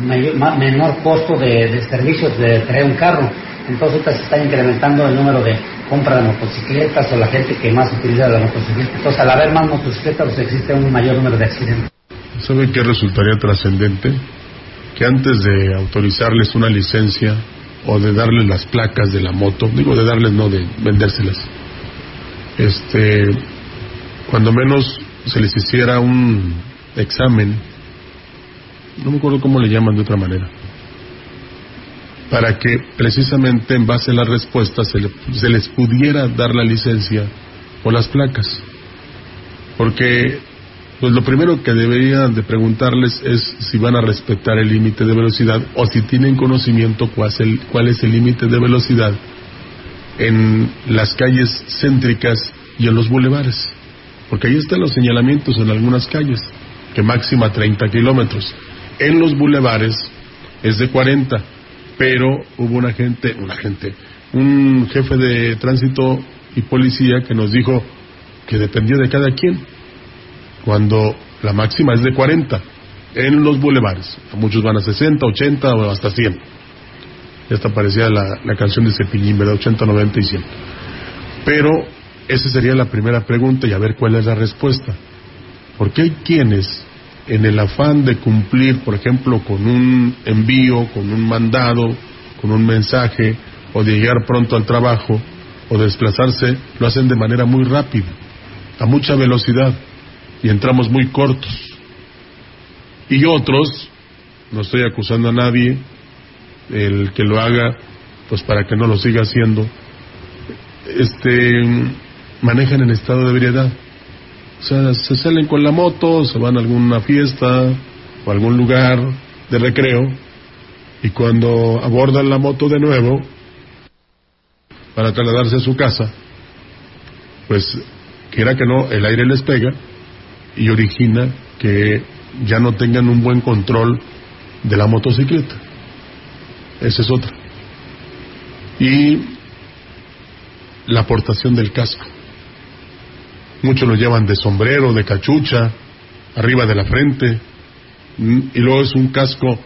mayor, menor costo de, servicios de traer un carro. Entonces se está incrementando el número de compra de motocicletas o la gente que más utiliza la motocicleta. Entonces al haber más motocicletas pues existe un mayor número de accidentes. ¿Sabe qué resultaría trascendente? Que antes de autorizarles una licencia o de darles las placas de la moto, digo de darles, no de vendérselas, este, cuando menos se les hiciera un examen, no me acuerdo cómo le llaman de otra manera, para que precisamente en base a las respuestas se, les pudiera dar la licencia o las placas. Porque pues lo primero que deberían de preguntarles es si van a respetar el límite de velocidad o si tienen conocimiento cuál cuál es el límite de velocidad en las calles céntricas y en los bulevares. Porque ahí están los señalamientos en algunas calles, que máxima 30 kilómetros. En los bulevares es de 40 pero hubo una gente, una gente, un jefe de tránsito y policía que nos dijo que dependía de cada quien, cuando la máxima es de 40 en los bulevares. Muchos van a 60, 80 o hasta 100. Esta parecía la, la canción de Cepillín, ¿verdad? 80, 90 y 100. Pero esa sería la primera pregunta y a ver cuál es la respuesta. Porque hay quienes en el afán de cumplir, por ejemplo, con un envío, con un mandado, con un mensaje, o de llegar pronto al trabajo, o desplazarse, lo hacen de manera muy rápida, a mucha velocidad, y entramos muy cortos. Y otros, no estoy acusando a nadie, el que lo haga, pues para que no lo siga haciendo, este, manejan en estado de ebriedad o sea, se salen con la moto, se van a alguna fiesta o algún lugar de recreo y cuando abordan la moto de nuevo para trasladarse a su casa, pues quiera que no, el aire les pega y origina que ya no tengan un buen control de la motocicleta. Esa es otra. Y la aportación del casco. Muchos lo llevan de sombrero, de cachucha, arriba de la frente, mm, y luego es un casco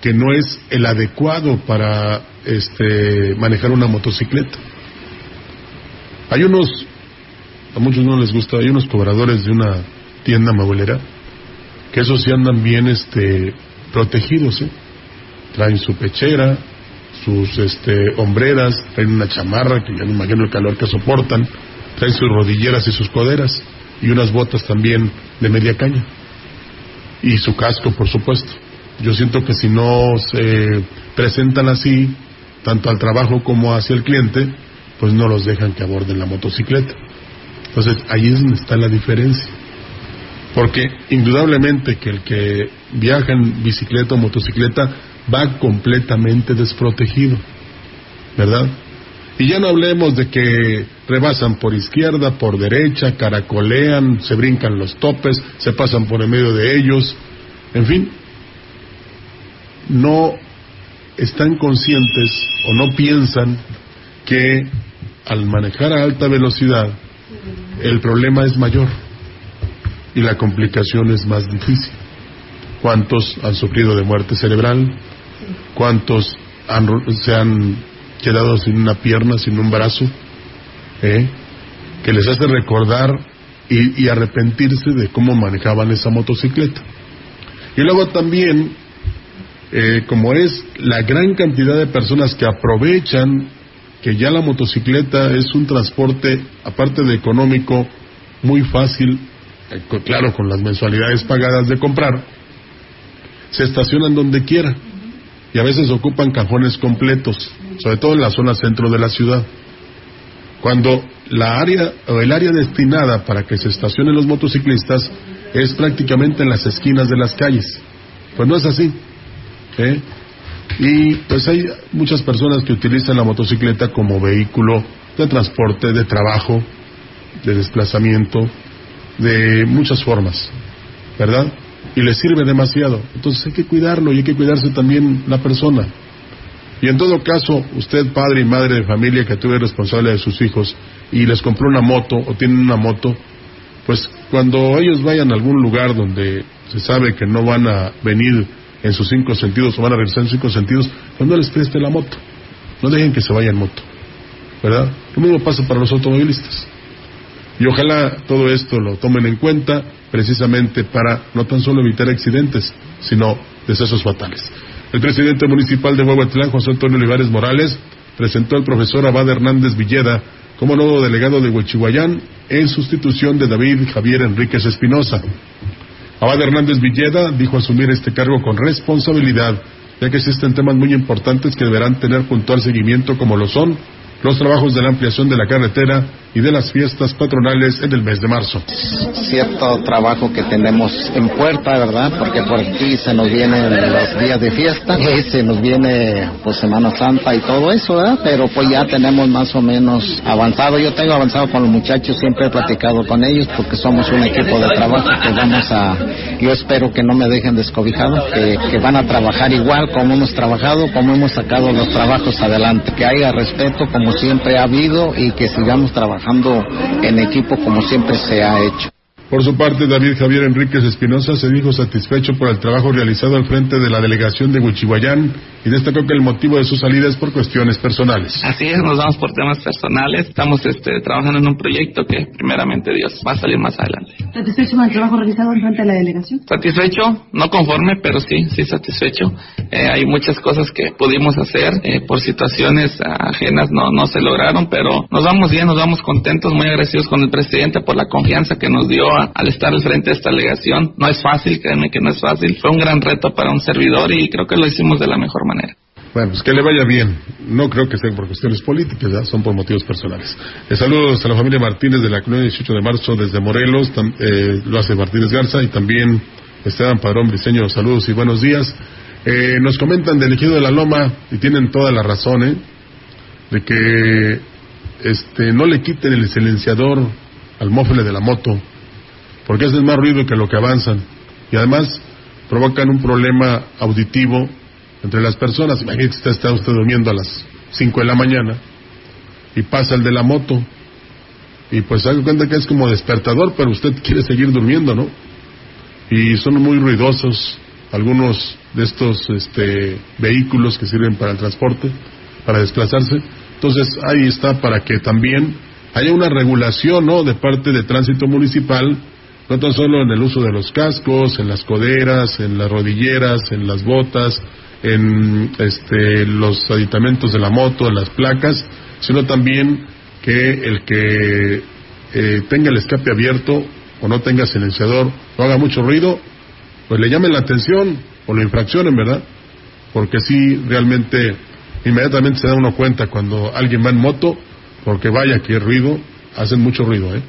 que no es el adecuado para este, manejar una motocicleta. Hay unos, a muchos no les gusta, hay unos cobradores de una tienda maulera que esos sí andan bien este, protegidos, ¿eh? traen su pechera, sus este, hombreras, traen una chamarra que ya no imagino el calor que soportan, traen sus rodilleras y sus coderas y unas botas también de media caña. Y su casco por supuesto. Yo siento que si no se presentan así tanto al trabajo como hacia el cliente pues no los dejan que aborden la motocicleta. Entonces ahí es donde está la diferencia. Porque indudablemente que el que viaja en bicicleta o motocicleta va completamente desprotegido ¿verdad? Y ya no hablemos de que rebasan por izquierda, por derecha, caracolean, se brincan los topes, se pasan por en medio de ellos, en fin, no están conscientes o no piensan que al manejar a alta velocidad el problema es mayor y la complicación es más difícil. ¿Cuántos han sufrido de muerte cerebral? ¿Cuántos se han quedado sin una pierna, sin un brazo, ¿eh? que les hace recordar y, arrepentirse de cómo manejaban esa motocicleta. Y luego también eh, como es la gran cantidad de personas que aprovechan que ya la motocicleta es un transporte, aparte de económico, muy fácil, eh, claro, con las mensualidades pagadas de comprar, se estacionan donde quiera y a veces ocupan cajones completos, sobre todo en la zona centro de la ciudad. Cuando la área o el área destinada para que se estacionen los motociclistas es prácticamente en las esquinas de las calles. Pues no es así. ¿eh? Y pues hay muchas personas que utilizan la motocicleta como vehículo de transporte, de trabajo, de desplazamiento, de muchas formas, ¿verdad? Y les sirve demasiado. Entonces hay que cuidarlo y hay que cuidarse también la persona. Y en todo caso, usted, padre y madre de familia que tuve responsable de sus hijos y les compró una moto o tienen una moto, pues cuando ellos vayan a algún lugar donde se sabe que no van a venir en sus cinco sentidos o van a regresar en sus cinco sentidos, pues no les preste la moto. No dejen que se vaya en moto. ¿Verdad? Lo mismo pasa para los automovilistas. Y ojalá todo esto lo tomen en cuenta precisamente para no tan solo evitar accidentes, sino decesos fatales. El presidente municipal de Huehuetlán, José Antonio Olivares Morales, presentó al profesor Abad Hernández Villeda como nuevo delegado de Huichihuayán en sustitución de David Javier Enríquez Espinosa. Abad Hernández Villeda dijo asumir este cargo con responsabilidad, ya que existen temas muy importantes que deberán tener puntual seguimiento como lo son los trabajos de la ampliación de la carretera y de las fiestas patronales en el mes de marzo. Cierto trabajo que tenemos en puerta, ¿verdad? Porque por aquí se nos vienen los días de fiesta, y se nos viene pues Semana Santa y todo eso, ¿verdad? Pero pues ya tenemos más o menos avanzado. Yo tengo avanzado con los muchachos, siempre he platicado con ellos porque somos un equipo de trabajo que vamos a, yo espero que no me dejen descobijado, que, que van a trabajar igual como hemos trabajado, como hemos sacado los trabajos adelante, que haya respeto como siempre ha habido y que sigamos trabajando en equipo como siempre se ha hecho. Por su parte, David Javier Enríquez Espinosa se dijo satisfecho por el trabajo realizado al frente de la delegación de Huichihuayán y destacó que el motivo de su salida es por cuestiones personales. Así es, nos vamos por temas personales. Estamos este, trabajando en un proyecto que, primeramente, Dios va a salir más adelante. ¿Satisfecho con el trabajo realizado en frente de la delegación? Satisfecho, no conforme, pero sí, sí satisfecho. Eh, hay muchas cosas que pudimos hacer, eh, por situaciones ajenas no, no se lograron, pero nos vamos bien, nos vamos contentos, muy agradecidos con el presidente por la confianza que nos dio al estar al frente de esta delegación. No es fácil, créanme que no es fácil. Fue un gran reto para un servidor y creo que lo hicimos de la mejor manera. Bueno, pues que le vaya bien. No creo que sean por cuestiones políticas, son por motivos personales. Eh, saludos a la familia Martínez de la colonia 18 de marzo desde Morelos, eh, lo hace Martínez Garza y también Esteban Padrón Briseño. Saludos y buenos días. Eh, nos comentan del Ejido de la Loma y tienen toda la razón, ¿eh? De que este, no le quiten el silenciador al mofle de la moto porque hacen más ruido que lo que avanzan y además provocan un problema auditivo entre las personas. Imagínese que está usted durmiendo a las 5 de la mañana y pasa el de la moto y pues da cuenta que es como despertador, pero usted quiere seguir durmiendo, ¿no? Y son muy ruidosos algunos de estos este, vehículos que sirven para el transporte, para desplazarse. Entonces ahí está para que también haya una regulación, ¿no? De parte de tránsito municipal no tan solo en el uso de los cascos, en las coderas, en las rodilleras, en las botas, en este, los aditamentos de la moto, en las placas, sino también que el que eh, tenga el escape abierto o no tenga silenciador o haga mucho ruido, pues le llamen la atención o lo infraccionen, ¿verdad? Porque sí, realmente, inmediatamente se da uno cuenta cuando alguien va en moto, porque vaya que ruido, hacen mucho ruido, ¿eh?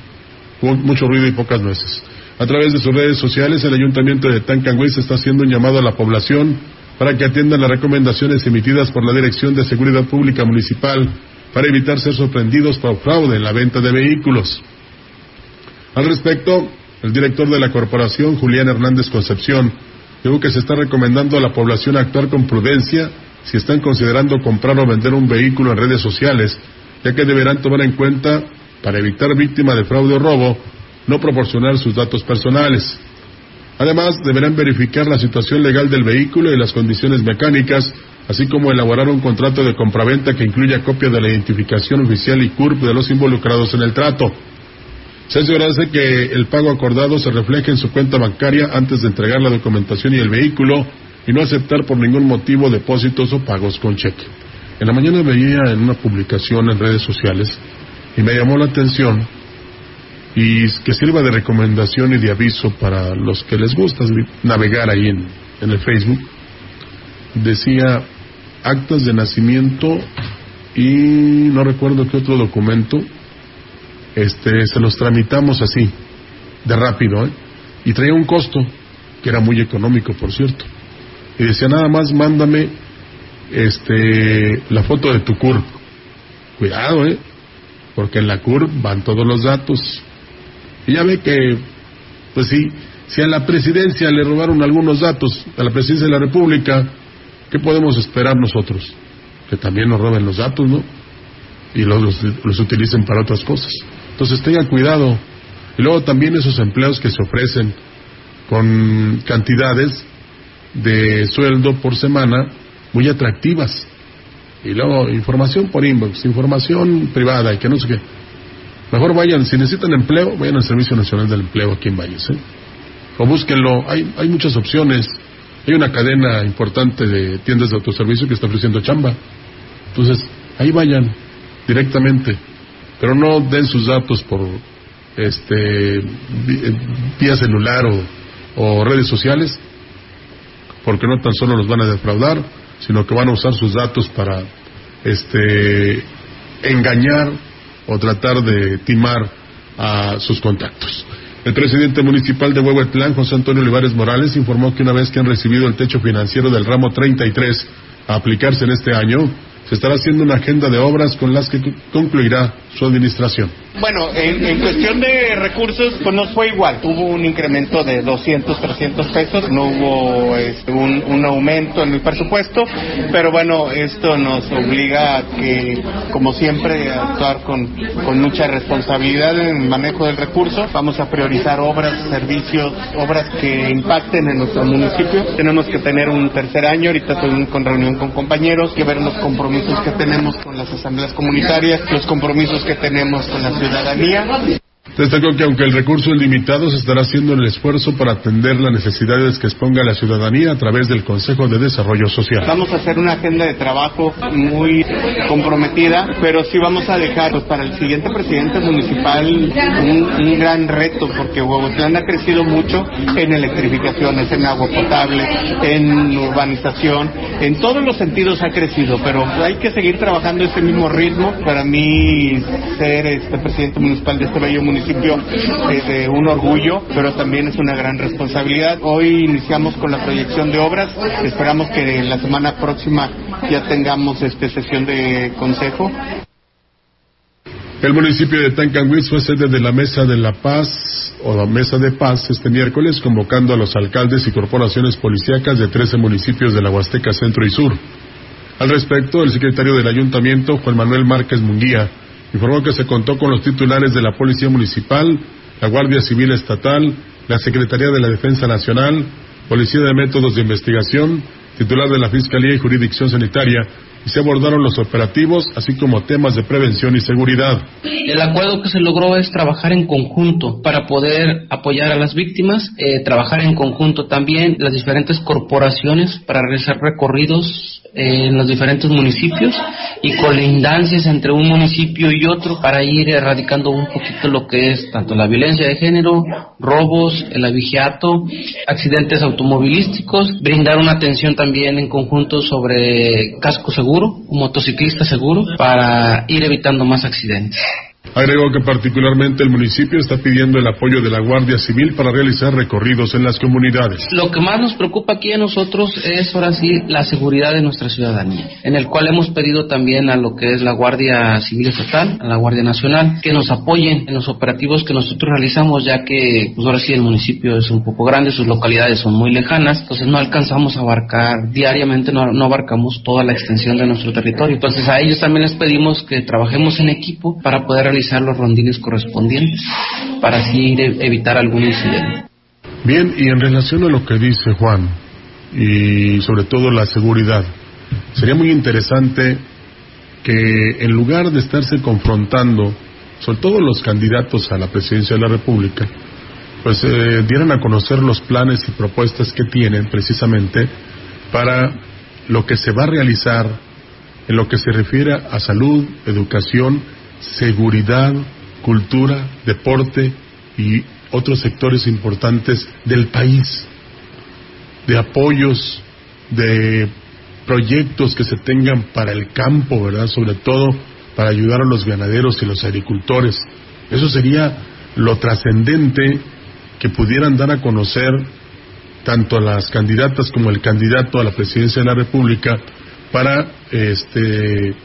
mucho ruido y pocas nueces. A través de sus redes sociales, el Ayuntamiento de Tancangüey está haciendo un llamado a la población para que atiendan las recomendaciones emitidas por la Dirección de Seguridad Pública Municipal para evitar ser sorprendidos por fraude en la venta de vehículos. Al respecto, el director de la corporación, Julián Hernández Concepción, dijo que se está recomendando a la población actuar con prudencia si están considerando comprar o vender un vehículo en redes sociales, ya que deberán tomar en cuenta, para evitar víctima de fraude o robo, no proporcionar sus datos personales. Además, deberán verificar la situación legal del vehículo y las condiciones mecánicas, así como elaborar un contrato de compraventa que incluya copia de la identificación oficial y CURP de los involucrados en el trato. Se asegurarse que el pago acordado se refleje en su cuenta bancaria antes de entregar la documentación y el vehículo y no aceptar por ningún motivo depósitos o pagos con cheque. En la mañana veía en una publicación en redes sociales y me llamó la atención y que sirva de recomendación y de aviso para los que les gusta navegar ahí en, en el Facebook. Decía actas de nacimiento y no recuerdo qué otro documento, este, se los tramitamos así, de rápido, ¿eh? y traía un costo que era muy económico, por cierto. Y decía nada más mándame este la foto de tu CURP. Cuidado, ¿eh? Porque en la CURP van todos los datos. Y ya ve que, pues sí, si a la presidencia le robaron algunos datos, a la presidencia de la República, ¿qué podemos esperar nosotros? Que también nos roben los datos, ¿no? Y los, los, utilicen para otras cosas. Entonces tengan cuidado. Y luego también esos empleos que se ofrecen con cantidades de sueldo por semana muy atractivas. Y luego información por inbox, información privada y que no sé qué. Mejor vayan, si necesitan empleo, vayan al Servicio Nacional del Empleo aquí en Valles. ¿eh? O búsquenlo, hay, hay muchas opciones. Hay una cadena importante de tiendas de autoservicio que está ofreciendo chamba. Entonces, ahí vayan directamente, pero no den sus datos por este vía celular o, o redes sociales, porque no tan solo los van a defraudar, sino que van a usar sus datos para este engañar o tratar de timar a sus contactos. El presidente municipal de Huehuetlán, José Antonio Olivares Morales, informó que una vez que han recibido el techo financiero del ramo 33 a aplicarse en este año, se estará haciendo una agenda de obras con las que concluirá su administración. Bueno, en, cuestión de recursos, pues nos fue igual. Hubo un incremento de 200, 300 pesos, no hubo este, un, aumento en el presupuesto, pero bueno, esto nos obliga a que, como siempre, actuar con, con mucha responsabilidad en el manejo del recurso. Vamos a priorizar obras, servicios, obras que impacten en nuestro municipio. Tenemos que tener un tercer año, ahorita estoy con reunión con compañeros, que ver los compromisos que tenemos con las asambleas comunitarias, los compromisos que tenemos con la ciudadanía. Destacó que aunque el recurso es limitado, se estará haciendo el esfuerzo para atender las necesidades que exponga la ciudadanía a través del Consejo de Desarrollo Social. Vamos a hacer una agenda de trabajo muy comprometida, pero sí vamos a dejar pues, para el siguiente presidente municipal un, gran reto, porque Huehuetlán ha crecido mucho en electrificaciones, en agua potable, en urbanización, en todos los sentidos ha crecido, pero hay que seguir trabajando ese mismo ritmo. Para mí, ser este presidente municipal de este bello municipio es de un orgullo, pero también es una gran responsabilidad. Hoy iniciamos con la proyección de obras. Esperamos que la semana próxima ya tengamos este sesión de consejo. El municipio de Tancanwitz fue sede de la Mesa de la Paz o la Mesa de Paz este miércoles, convocando a los alcaldes y corporaciones policíacas de 13 municipios de la Huasteca Centro y Sur. Al respecto, el secretario del ayuntamiento, Juan Manuel Márquez Munguía, informó que se contó con los titulares de la Policía Municipal, la Guardia Civil Estatal, la Secretaría de la Defensa Nacional, Policía de Métodos de Investigación, titular de la Fiscalía y Jurisdicción Sanitaria, y se abordaron los operativos, así como temas de prevención y seguridad. El acuerdo que se logró es trabajar en conjunto para poder apoyar a las víctimas, eh, trabajar en conjunto también las diferentes corporaciones para realizar recorridos en los diferentes municipios y colindancias entre un municipio y otro para ir erradicando un poquito lo que es tanto la violencia de género, robos, el avigiato, accidentes automovilísticos, brindar una atención también en conjunto sobre casco seguro, motociclista seguro, para ir evitando más accidentes. Agregó que particularmente el municipio está pidiendo el apoyo de la Guardia Civil para realizar recorridos en las comunidades. Lo que más nos preocupa aquí a nosotros es ahora sí la seguridad de nuestra ciudadanía, en el cual hemos pedido también a lo que es la Guardia Civil Estatal, a la Guardia Nacional, que nos apoyen en los operativos que nosotros realizamos, ya que pues ahora sí el municipio es un poco grande, sus localidades son muy lejanas, entonces no alcanzamos a abarcar diariamente, no, no abarcamos toda la extensión de nuestro territorio. Entonces a ellos también les pedimos que trabajemos en equipo para poder realizar los rondines correspondientes para así evitar algún incidente. Bien, y en relación a lo que dice Juan, y sobre todo la seguridad, sería muy interesante que en lugar de estarse confrontando, sobre todo los candidatos a la presidencia de la República, pues eh, dieran a conocer los planes y propuestas que tienen precisamente para lo que se va a realizar en lo que se refiere a salud, educación, seguridad, cultura, deporte y otros sectores importantes del país, de apoyos, de proyectos que se tengan para el campo, ¿verdad? Sobre todo para ayudar a los ganaderos y los agricultores. Eso sería lo trascendente que pudieran dar a conocer tanto a las candidatas como el candidato a la presidencia de la República para, este,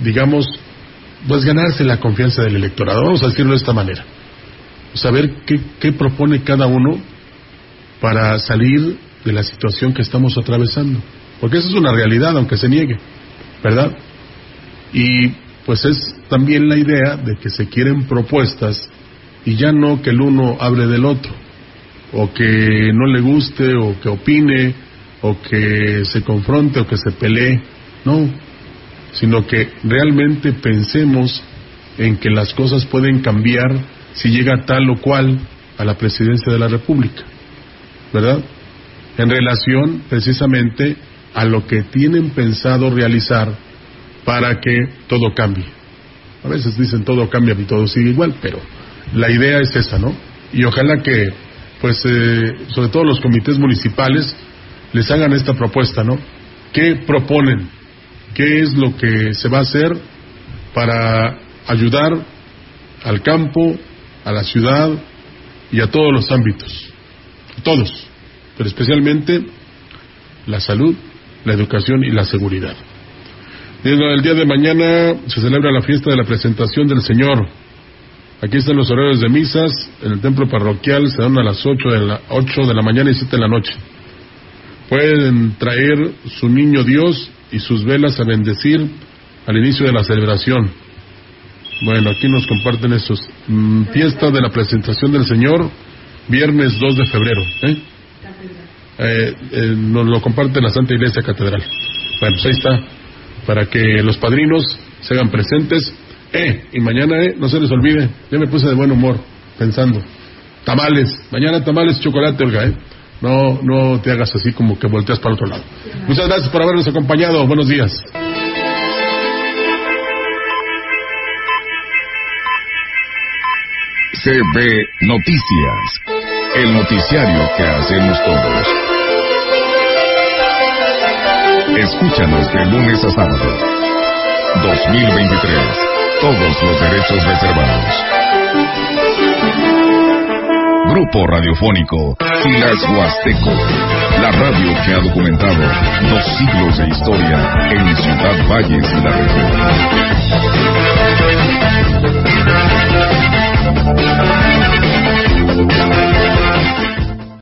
digamos, pues ganarse la confianza del electorado. Vamos a decirlo de esta manera. Saber qué, qué propone cada uno para salir de la situación que estamos atravesando. Porque esa es una realidad, aunque se niegue, ¿verdad? Y pues es también la idea de que se quieren propuestas y ya no que el uno hable del otro, o que no le guste, o que opine, o que se confronte, o que se pelee, no, sino que realmente pensemos en que las cosas pueden cambiar si llega tal o cual a la presidencia de la República, ¿verdad? En relación precisamente a lo que tienen pensado realizar para que todo cambie. A veces dicen todo cambia y todo sigue igual, pero la idea es esa, ¿no? Y ojalá que, pues, eh, sobre todo los comités municipales, les hagan esta propuesta, ¿no? ¿Qué proponen? ¿Qué es lo que se va a hacer para ayudar al campo, a la ciudad y a todos los ámbitos? Todos, pero especialmente la salud, la educación y la seguridad. El día de mañana se celebra la fiesta de la presentación del Señor. Aquí están los horarios de misas. En el templo parroquial se dan a las 8 de la, 8 de la mañana y 7 de la noche. Pueden traer su niño Dios y sus velas a bendecir al inicio de la celebración. Bueno, aquí nos comparten estos. Mm, fiesta de la presentación del Señor, viernes 2 de febrero. ¿eh? Eh, eh, nos lo comparte la Santa Iglesia Catedral. Bueno, pues ahí está, para que los padrinos se hagan presentes. Eh, y mañana, eh, no se les olvide, ya me puse de buen humor, pensando. Tamales, mañana tamales chocolate, Olga, eh. No, no te hagas así como que volteas para otro lado. Muchas gracias por habernos acompañado. Buenos días. CB Noticias, el noticiario que hacemos todos. Escúchanos de lunes a sábado. 2023. Todos los derechos reservados. Grupo Radiofónico Silas Huasteco. La radio que ha documentado dos siglos de historia en Ciudad Valles y la región.